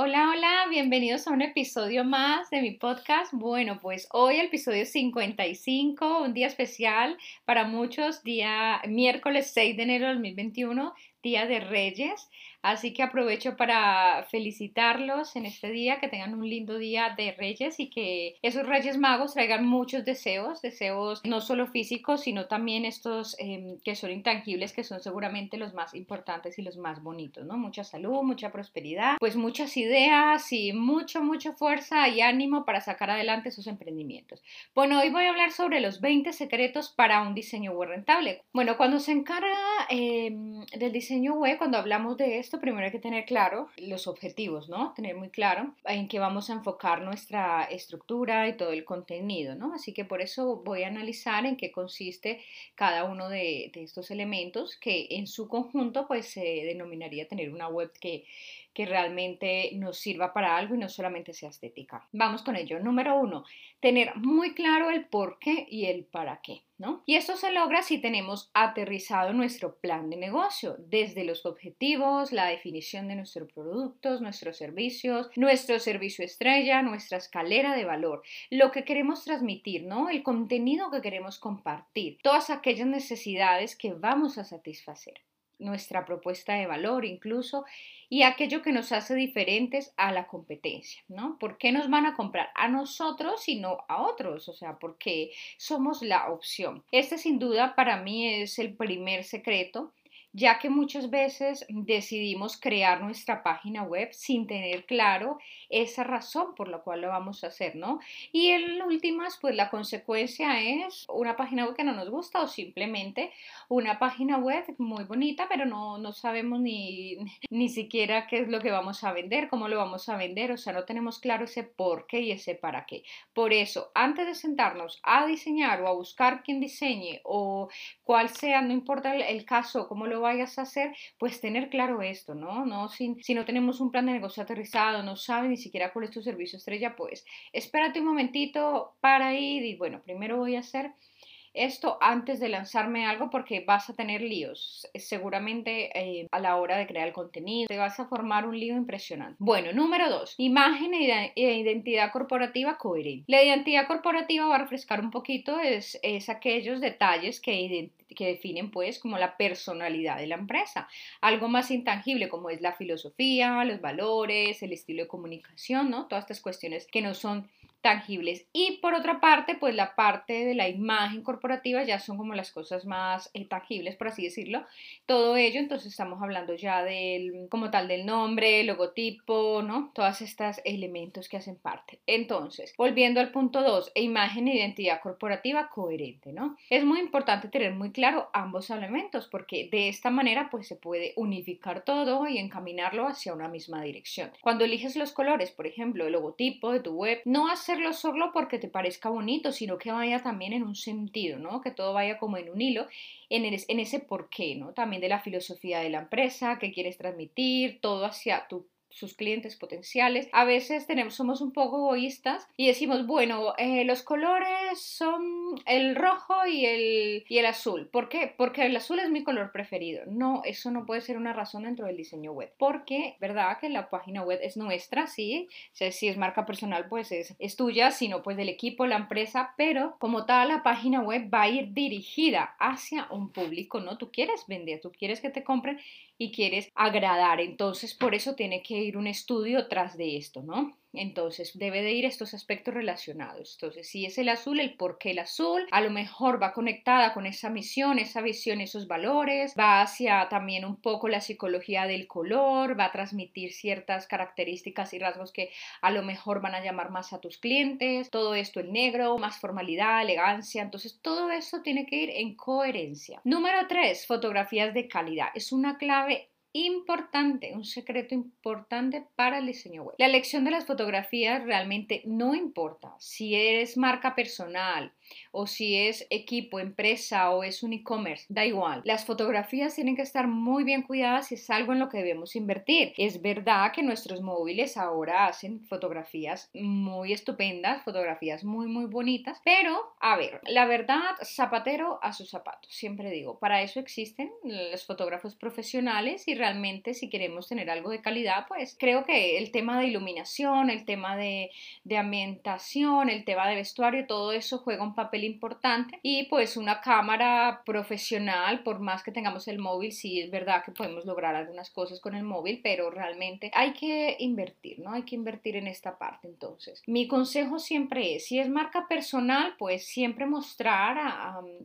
Hola, hola, bienvenidos a un episodio más de mi podcast. Bueno, pues hoy el episodio 55, un día especial para muchos, día miércoles 6 de enero de 2021, Día de Reyes. Así que aprovecho para felicitarlos en este día, que tengan un lindo día de Reyes y que esos Reyes Magos traigan muchos deseos, deseos no solo físicos, sino también estos em, que son intangibles, que son seguramente los más importantes y los más bonitos, ¿no? Mucha salud, mucha prosperidad, pues muchas ideas y mucho, mucha fuerza y ánimo para sacar adelante esos emprendimientos. Bueno, hoy voy a hablar sobre los 20 secretos para un diseño web rentable. Bueno, cuando se encarga em, del diseño web, cuando hablamos de esto, primero hay que tener claro los objetivos, ¿no? Tener muy claro en qué vamos a enfocar nuestra estructura y todo el contenido, ¿no? Así que por eso voy a analizar en qué consiste cada uno de, de estos elementos que en su conjunto pues se denominaría tener una web que que realmente nos sirva para algo y no solamente sea estética. Vamos con ello. Número uno, tener muy claro el por qué y el para qué. ¿No? Y esto se logra si tenemos aterrizado nuestro plan de negocio, desde los objetivos, la definición de nuestros productos, nuestros servicios, nuestro servicio estrella, nuestra escalera de valor, lo que queremos transmitir, ¿no? El contenido que queremos compartir, todas aquellas necesidades que vamos a satisfacer nuestra propuesta de valor incluso y aquello que nos hace diferentes a la competencia, ¿no? ¿Por qué nos van a comprar a nosotros y no a otros? O sea, porque somos la opción. Este sin duda para mí es el primer secreto ya que muchas veces decidimos crear nuestra página web sin tener claro esa razón por la cual lo vamos a hacer, ¿no? Y en últimas, pues la consecuencia es una página web que no nos gusta o simplemente una página web muy bonita, pero no, no sabemos ni, ni siquiera qué es lo que vamos a vender, cómo lo vamos a vender, o sea, no tenemos claro ese por qué y ese para qué. Por eso, antes de sentarnos a diseñar o a buscar quién diseñe o cuál sea, no importa el, el caso, cómo lo vayas a hacer, pues tener claro esto, ¿no? no si, si no tenemos un plan de negocio aterrizado, no sabes ni siquiera cuál es tu servicio estrella, pues espérate un momentito para ir y bueno, primero voy a hacer esto antes de lanzarme algo porque vas a tener líos. Seguramente eh, a la hora de crear el contenido te vas a formar un lío impresionante. Bueno, número dos, imagen e, e identidad corporativa coherente. La identidad corporativa va a refrescar un poquito, es, es aquellos detalles que, que definen pues como la personalidad de la empresa. Algo más intangible como es la filosofía, los valores, el estilo de comunicación, ¿no? Todas estas cuestiones que no son tangibles. Y por otra parte, pues la parte de la imagen corporativa ya son como las cosas más eh, tangibles, por así decirlo. Todo ello, entonces estamos hablando ya del, como tal, del nombre, logotipo, ¿no? Todas estas elementos que hacen parte. Entonces, volviendo al punto 2, e imagen e identidad corporativa coherente, ¿no? Es muy importante tener muy claro ambos elementos porque de esta manera pues se puede unificar todo y encaminarlo hacia una misma dirección. Cuando eliges los colores, por ejemplo, el logotipo de tu web, no hace hacerlo solo porque te parezca bonito, sino que vaya también en un sentido, ¿no? Que todo vaya como en un hilo, en, en ese porqué, ¿no? También de la filosofía de la empresa, que quieres transmitir, todo hacia tu sus clientes potenciales. A veces tenemos, somos un poco egoístas y decimos, bueno, eh, los colores son el rojo y el, y el azul. ¿Por qué? Porque el azul es mi color preferido. No, eso no puede ser una razón dentro del diseño web. Porque, ¿verdad? Que la página web es nuestra, sí. si es marca personal, pues es, es tuya, sino pues del equipo, la empresa. Pero como tal, la página web va a ir dirigida hacia un público, ¿no? Tú quieres vender, tú quieres que te compren y quieres agradar. Entonces, por eso tiene que ir un estudio tras de esto, ¿no? Entonces, debe de ir estos aspectos relacionados. Entonces, si es el azul, el por qué el azul, a lo mejor va conectada con esa misión, esa visión, esos valores, va hacia también un poco la psicología del color, va a transmitir ciertas características y rasgos que a lo mejor van a llamar más a tus clientes, todo esto el negro, más formalidad, elegancia, entonces todo eso tiene que ir en coherencia. Número 3, fotografías de calidad. Es una clave importante, un secreto importante para el diseño web. La elección de las fotografías realmente no importa si eres marca personal o si es equipo, empresa o es un e-commerce, da igual. Las fotografías tienen que estar muy bien cuidadas y es algo en lo que debemos invertir. Es verdad que nuestros móviles ahora hacen fotografías muy estupendas, fotografías muy muy bonitas, pero a ver, la verdad, zapatero a sus zapatos, siempre digo, para eso existen los fotógrafos profesionales y realmente si queremos tener algo de calidad, pues creo que el tema de iluminación, el tema de, de ambientación, el tema de vestuario, todo eso juega un papel importante y pues una cámara profesional, por más que tengamos el móvil, sí es verdad que podemos lograr algunas cosas con el móvil, pero realmente hay que invertir, ¿no? Hay que invertir en esta parte. Entonces, mi consejo siempre es, si es marca personal, pues siempre mostrar,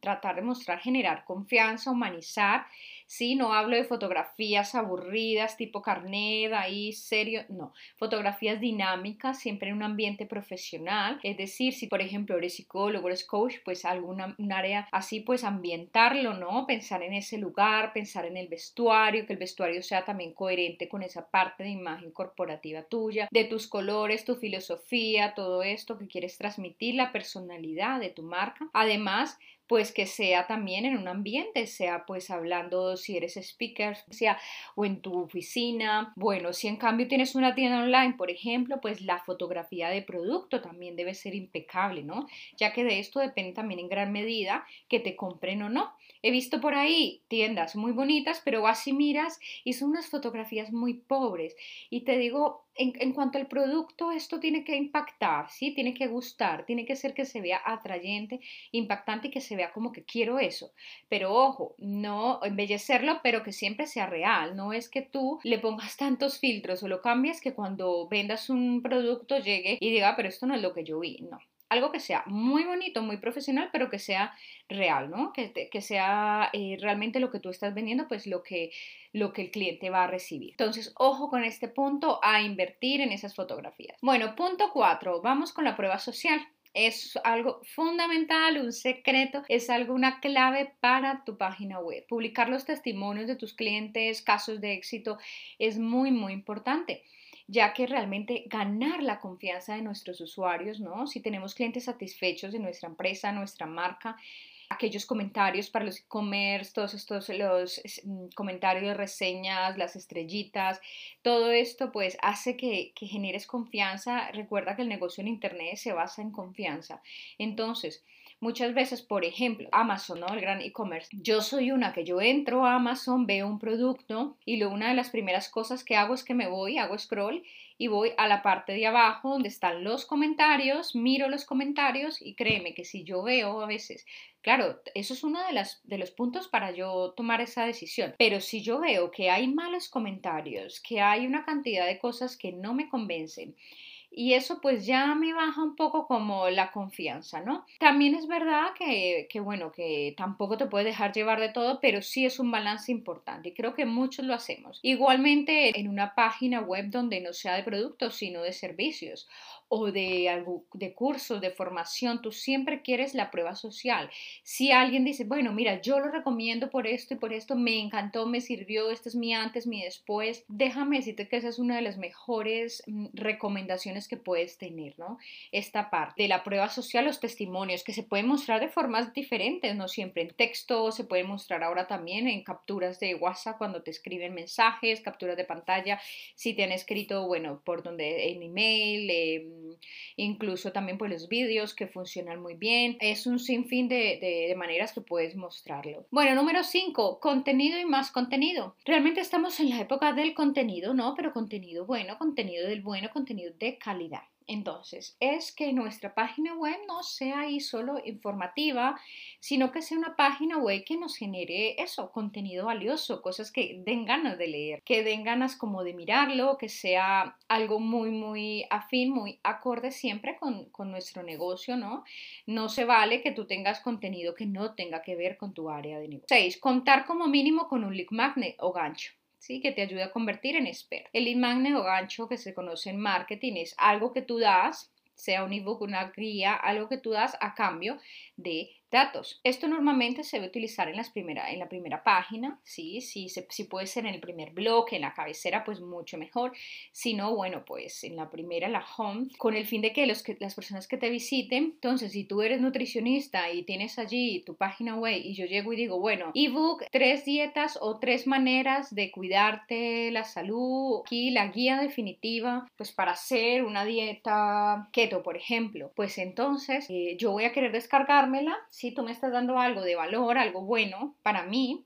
tratar de mostrar, generar confianza, humanizar Sí, no hablo de fotografías aburridas, tipo carnet, ahí serio, no. Fotografías dinámicas, siempre en un ambiente profesional. Es decir, si por ejemplo eres psicólogo, eres coach, pues alguna un área así, pues ambientarlo, ¿no? Pensar en ese lugar, pensar en el vestuario, que el vestuario sea también coherente con esa parte de imagen corporativa tuya, de tus colores, tu filosofía, todo esto que quieres transmitir, la personalidad de tu marca. Además, pues que sea también en un ambiente, sea pues hablando si eres speaker, sea o en tu oficina. Bueno, si en cambio tienes una tienda online, por ejemplo, pues la fotografía de producto también debe ser impecable, ¿no? Ya que de esto depende también en gran medida que te compren o no. He visto por ahí tiendas muy bonitas, pero así miras y son unas fotografías muy pobres. Y te digo, en, cuanto al producto, esto tiene que impactar, ¿sí? Tiene que gustar, tiene que ser que se vea atrayente, impactante y que se vea como que quiero eso. Pero ojo, no embellecerlo, pero que siempre sea real. No es que tú le pongas tantos filtros o lo cambies que cuando vendas un producto llegue y diga, ah, pero esto no es lo que yo vi. No, algo que sea muy bonito, muy profesional, pero que sea real, ¿no? Que, sea eh, realmente lo que tú estás vendiendo, pues lo que, lo que el cliente va a recibir. Entonces, ojo con este punto a invertir en esas fotografías. Bueno, punto cuatro, vamos con la prueba social. Es algo fundamental, un secreto, es algo, una clave para tu página web. Publicar los testimonios de tus clientes, casos de éxito, es muy, muy importante ya que realmente ganar la confianza de nuestros usuarios, ¿no? Si tenemos clientes satisfechos de nuestra empresa, nuestra marca, aquellos comentarios para los e-commerce, todos estos los mm, comentarios reseñas, las estrellitas, todo esto pues hace que, que generes confianza. Recuerda que el negocio en Internet se basa en confianza. Entonces, Muchas veces, por ejemplo, Amazon, ¿no? El gran e-commerce. Yo soy una que yo entro a Amazon, veo un producto y lo, una de las primeras cosas que hago es que me voy, hago scroll y voy a la parte de abajo donde están los comentarios, miro los comentarios y créeme que si yo veo a veces, claro, eso es uno de, las, de los puntos para yo tomar esa decisión, pero si yo veo que hay malos comentarios, que hay una cantidad de cosas que no me convencen, y eso pues ya me baja un poco como la confianza, ¿no? También es verdad que, que, bueno, que tampoco te puedes dejar llevar de todo, pero sí es un balance importante y creo que muchos lo hacemos. Igualmente en una página web donde no sea de productos, sino de servicios o de, algo, de cursos, de formación, tú siempre quieres la prueba social. Si alguien dice, bueno, mira, yo lo recomiendo por esto y por esto, me encantó, me sirvió, este es mi antes, mi después, déjame decirte que esa es una de las mejores mm, recomendaciones que puedes tener, ¿no? Esta parte de la prueba social, los testimonios, que se pueden mostrar de formas diferentes, no siempre en texto, se pueden mostrar ahora también en capturas de WhatsApp cuando te escriben mensajes, capturas de pantalla, si te han escrito, bueno, por donde en email, eh, incluso también por los vídeos que funcionan muy bien. Es un sinfín de, de, maneras que puedes mostrarlo. Bueno, número 5, contenido y más contenido. Realmente estamos en la época del contenido, ¿no? Pero contenido bueno, contenido del bueno, contenido de calidad. Entonces es que nuestra página web no sea ahí solo informativa, sino que sea una página web que nos genere eso, contenido valioso, cosas que den ganas de leer, que den ganas como de mirarlo, que sea algo muy, muy afín, muy acorde siempre con, nuestro negocio, ¿no? No se vale que tú tengas contenido que no tenga que ver con tu área de negocio. 6. Contar como mínimo con un lead magnet o gancho. ¿Sí? que te ayuda a convertir en espera. El lead magnet o gancho que se conoce en marketing es algo que tú das, sea un ebook, una guía, algo que tú das a cambio de datos. Esto normalmente se debe utilizar en, las primera, en la primera página, ¿sí? Si, si puede ser en el primer bloque, en la cabecera, pues mucho mejor. Si no, bueno, pues en la primera, la home, con el fin de que, los que las personas que te visiten, entonces si tú eres nutricionista y tienes allí tu página web y yo llego y digo, bueno, ebook, tres dietas o tres maneras de cuidarte la salud, aquí la guía definitiva, pues para hacer una dieta keto, por ejemplo, pues entonces eh, yo voy a querer descargármela si tú me estás dando algo de valor, algo bueno para mí,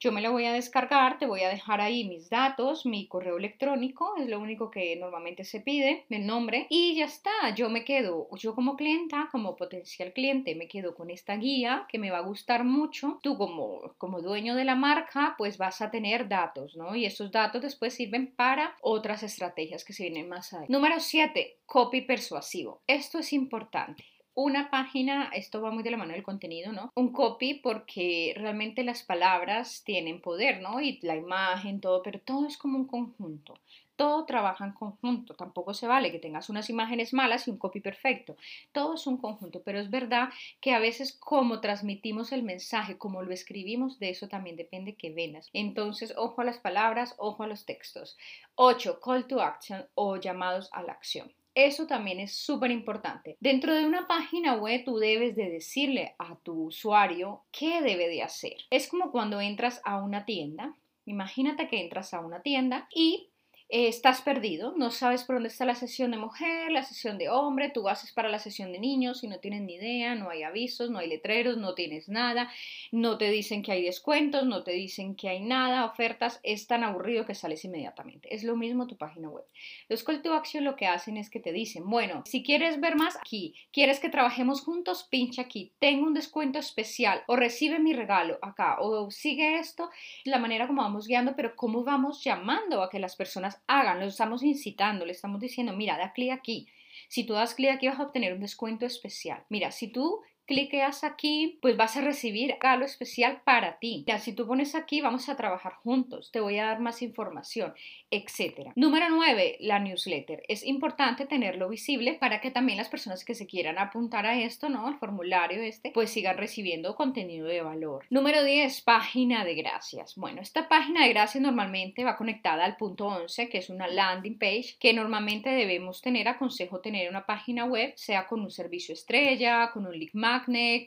yo me lo voy a descargar, te voy a dejar ahí mis datos, mi correo electrónico, es lo único que normalmente se pide, el nombre, y ya está, yo me quedo, yo como clienta, como potencial cliente, me quedo con esta guía que me va a gustar mucho. Tú como, como dueño de la marca, pues vas a tener datos, ¿no? Y esos datos después sirven para otras estrategias que se vienen más adelante. Número 7, copy persuasivo. Esto es importante una página, esto va muy de la mano del contenido, ¿no? Un copy porque realmente las palabras tienen poder, ¿no? Y la imagen, todo, pero todo es como un conjunto. Todo trabaja en conjunto. Tampoco se vale que tengas unas imágenes malas y un copy perfecto. Todo es un conjunto, pero es verdad que a veces como transmitimos el mensaje, como lo escribimos, de eso también depende que vendas. Entonces, ojo a las palabras, ojo a los textos. 8. Call to action o llamados a la acción. Eso también es súper importante. Dentro de una página web tú debes de decirle a tu usuario qué debe de hacer. Es como cuando entras a una tienda. Imagínate que entras a una tienda y eh, estás perdido, no sabes por dónde está la sesión de mujer, la sesión de hombre, tú haces para la sesión de niños y no tienes ni idea, no hay avisos, no hay letreros, no tienes nada, no te dicen que hay descuentos, no te dicen que hay nada, ofertas, es tan aburrido que sales inmediatamente. Es lo mismo tu página web. Los call to action lo que hacen es que te dicen, bueno, si quieres ver más aquí, quieres que trabajemos juntos, pincha aquí, tengo un descuento especial o recibe mi regalo acá o sigue esto, la manera como vamos guiando, pero cómo vamos llamando a que las personas hagan, lo estamos incitando, le estamos diciendo, mira, da clic aquí. Si tú das clic aquí vas a obtener un descuento especial. Mira, si tú cliqueas aquí, pues vas a recibir algo especial para ti. Ya, si tú pones aquí, vamos a trabajar juntos, te voy a dar más información, etcétera. Número 9, la newsletter. Es importante tenerlo visible para que también las personas que se quieran apuntar a esto, ¿no? Al formulario este, pues sigan recibiendo contenido de valor. Número 10, página de gracias. Bueno, esta página de gracias normalmente va conectada al punto 11, que es una landing page, que normalmente debemos tener, aconsejo tener una página web, sea con un servicio estrella, con un link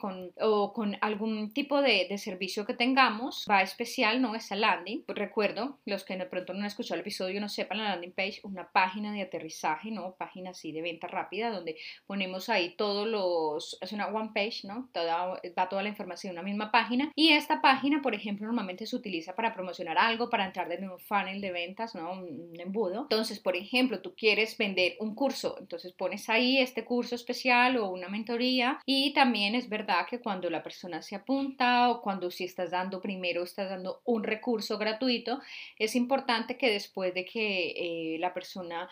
con, o con algún tipo de, de, servicio que tengamos, va especial, ¿no? Esa landing. Recuerdo, los que de pronto no han escuchado el episodio no sepan la landing page, una página de aterrizaje, ¿no? Página así de venta rápida, donde ponemos ahí todos los, es una one page, ¿no? Toda, va toda la información en una misma página. Y esta página, por ejemplo, normalmente se utiliza para promocionar algo, para entrar en un funnel de ventas, ¿no? Un embudo. Entonces, por ejemplo, tú quieres vender un curso, entonces pones ahí este curso especial o una mentoría y también es verdad que cuando la persona se apunta o cuando si estás dando primero, estás dando un recurso gratuito, es importante que después de que eh, la persona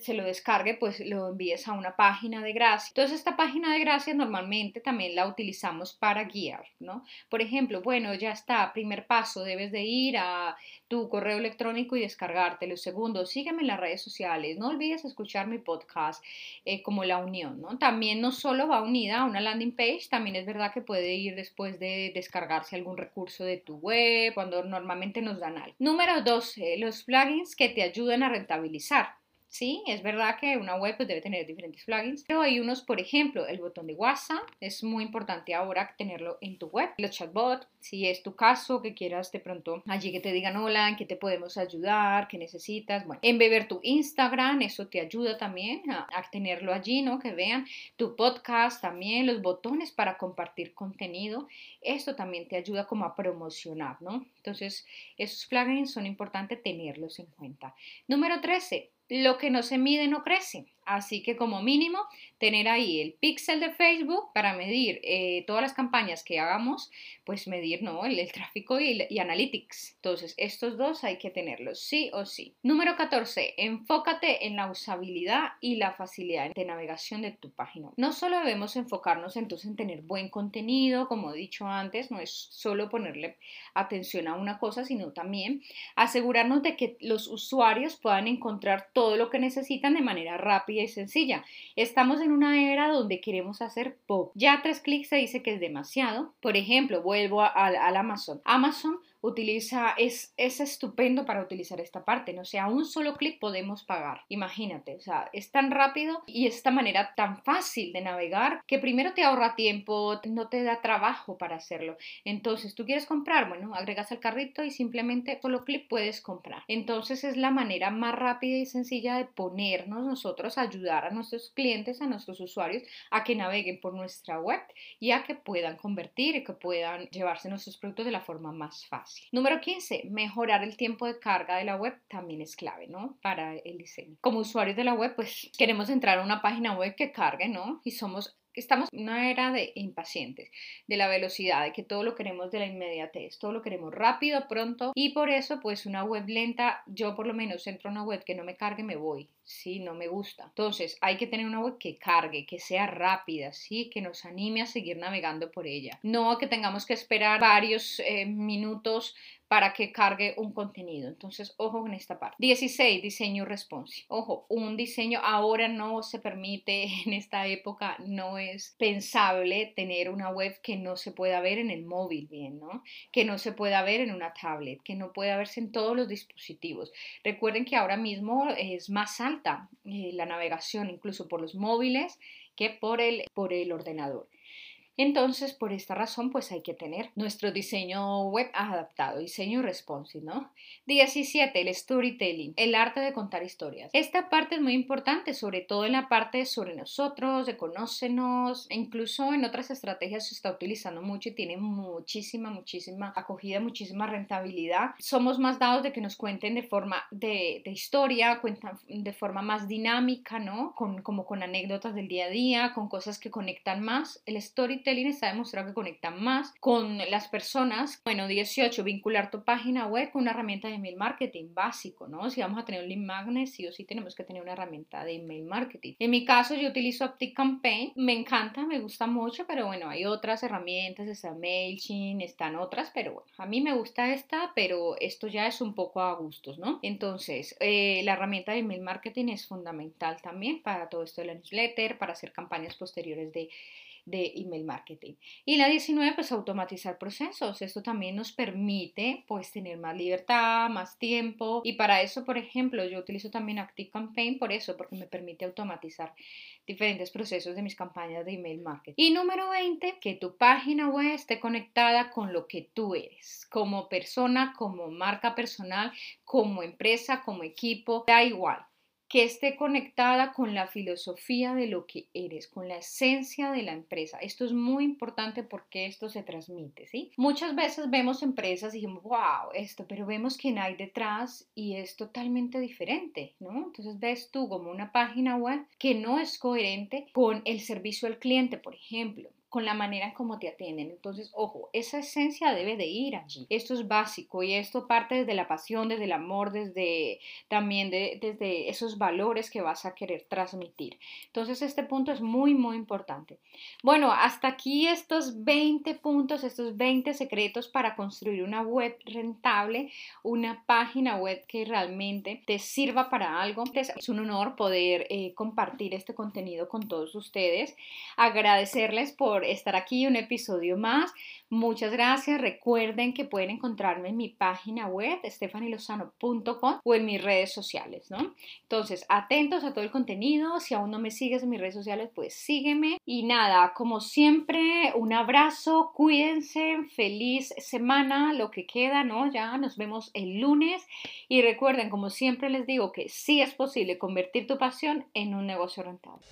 se lo descargue, pues lo envíes a una página de gracia. Entonces esta página de gracia normalmente también la utilizamos para guiar, ¿no? Por ejemplo, bueno, ya está, primer paso, debes de ir a tu correo electrónico y descargártelo. Segundo, sígueme en las redes sociales. No olvides escuchar mi podcast eh, como La Unión, ¿no? También no solo va unida a una landing page, también es verdad que puede ir después de descargarse algún recurso de tu web, cuando normalmente nos dan algo. Número dos, los plugins que te ayudan a rentabilizar. Sí, es verdad que una web pues, debe tener diferentes plugins, pero hay unos, por ejemplo, el botón de WhatsApp, es muy importante ahora tenerlo en tu web. Los chatbots, si es tu caso, que quieras de pronto allí que te digan hola, en qué te podemos ayudar, qué necesitas. Bueno, embeber tu Instagram, eso te ayuda también a, a tenerlo allí, ¿no? Que vean tu podcast también, los botones para compartir contenido, esto también te ayuda como a promocionar, ¿no? Entonces, esos plugins son importantes tenerlos en cuenta. Número 13 lo que no se mide no crece. Así que como mínimo, tener ahí el pixel de Facebook para medir eh, todas las campañas que hagamos, pues medir ¿no? el, tráfico y, y, Analytics. Entonces, estos dos hay que tenerlos sí o sí. Número 14, enfócate en la usabilidad y la facilidad de navegación de tu página. No solo debemos enfocarnos entonces en tener buen contenido, como he dicho antes, no es solo ponerle atención a una cosa, sino también asegurarnos de que los usuarios puedan encontrar todo lo que necesitan de manera rápida y sencilla. Estamos en una era donde queremos hacer pop. Ya tres clics se dice que es demasiado. Por ejemplo, vuelvo al Amazon. Amazon utiliza, es, es estupendo para utilizar esta parte, ¿no? O sea, a un solo clic podemos pagar, imagínate, o sea, es tan rápido y esta manera tan fácil de navegar que primero te ahorra tiempo, no te da trabajo para hacerlo. Entonces, tú quieres comprar, bueno, agregas al carrito y simplemente solo clic puedes comprar. Entonces, es la manera más rápida y sencilla de ponernos nosotros, ayudar a nuestros clientes, a nuestros usuarios a que naveguen por nuestra web y a que puedan convertir y que puedan llevarse nuestros productos de la forma más fácil. Número 15, mejorar el tiempo de carga de la web también es clave, ¿no? Para el diseño. Como usuarios de la web, pues queremos entrar a una página web que cargue, ¿no? Y somos estamos en una era de impacientes, de la velocidad, de que todo lo queremos de la inmediatez, todo lo queremos rápido, pronto y por eso pues una web lenta, yo por lo menos entro una web que no me cargue, me voy, sí, no me gusta. Entonces hay que tener una web que cargue, que sea rápida, sí, que nos anime a seguir navegando por ella. No que tengamos que esperar varios eh, minutos para que cargue un contenido. Entonces, ojo con esta parte. 16, diseño responsive. Ojo, un diseño ahora no se permite en esta época, no es pensable tener una web que no se pueda ver en el móvil bien, ¿no? Que no se pueda ver en una tablet, que no pueda verse en todos los dispositivos. Recuerden que ahora mismo es más alta eh, la navegación, incluso por los móviles, que por el, por el ordenador. Entonces, por esta razón, pues hay que tener nuestro diseño web adaptado, diseño responsive, ¿no? 17. El storytelling, el arte de contar historias. Esta parte es muy importante, sobre todo en la parte sobre nosotros, de conocernos, e incluso en otras estrategias se está utilizando mucho y tiene muchísima, muchísima acogida, muchísima rentabilidad. Somos más dados de que nos cuenten de forma de, de historia, cuentan de forma más dinámica, ¿no? Con, como con anécdotas del día a día, con cosas que conectan más. El storytelling storytelling está demostrado que conecta más con las personas. Bueno, 18, vincular tu página web con una herramienta de email marketing básico, ¿no? Si vamos a tener un lead magnet, sí o sí tenemos que tener una herramienta de email marketing. En mi caso, yo utilizo Campaign, me encanta, me gusta mucho, pero bueno, hay otras herramientas, está MailChimp, están otras, pero bueno, a mí me gusta esta, pero esto ya es un poco a gustos, ¿no? Entonces, eh, la herramienta de email marketing es fundamental también para todo esto de la newsletter, para hacer campañas posteriores de de email marketing. Y la 19, pues automatizar procesos. Esto también nos permite pues tener más libertad, más tiempo. Y para eso, por ejemplo, yo utilizo también Active Campaign por eso, porque me permite automatizar diferentes procesos de mis campañas de email marketing. Y número 20, que tu página web esté conectada con lo que tú eres, como persona, como marca personal, como empresa, como equipo, da igual que esté conectada con la filosofía de lo que eres, con la esencia de la empresa. Esto es muy importante porque esto se transmite, ¿sí? Muchas veces vemos empresas y decimos, wow, esto, pero vemos quién hay detrás y es totalmente diferente, ¿no? Entonces ves tú como una página web que no es coherente con el servicio al cliente, por ejemplo con la manera en cómo te atienden. Entonces, ojo, esa esencia debe de ir allí. Esto es básico y esto parte desde la pasión, desde el amor, desde también de, desde esos valores que vas a querer transmitir. Entonces, este punto es muy, muy importante. Bueno, hasta aquí estos 20 puntos, estos 20 secretos para construir una web rentable, una página web que realmente te sirva para algo. Es un honor poder eh, compartir este contenido con todos ustedes. Agradecerles por estar aquí un episodio más. Muchas gracias. Recuerden que pueden encontrarme en mi página web stefanilozano.com o en mis redes sociales, ¿no? Entonces, atentos a todo el contenido. Si aún no me sigues en mis redes sociales, pues sígueme. Y nada, como siempre, un abrazo, cuídense, feliz semana, lo que queda, ¿no? Ya nos vemos el lunes. Y recuerden, como siempre les digo, que sí es posible convertir tu pasión en un negocio rentable.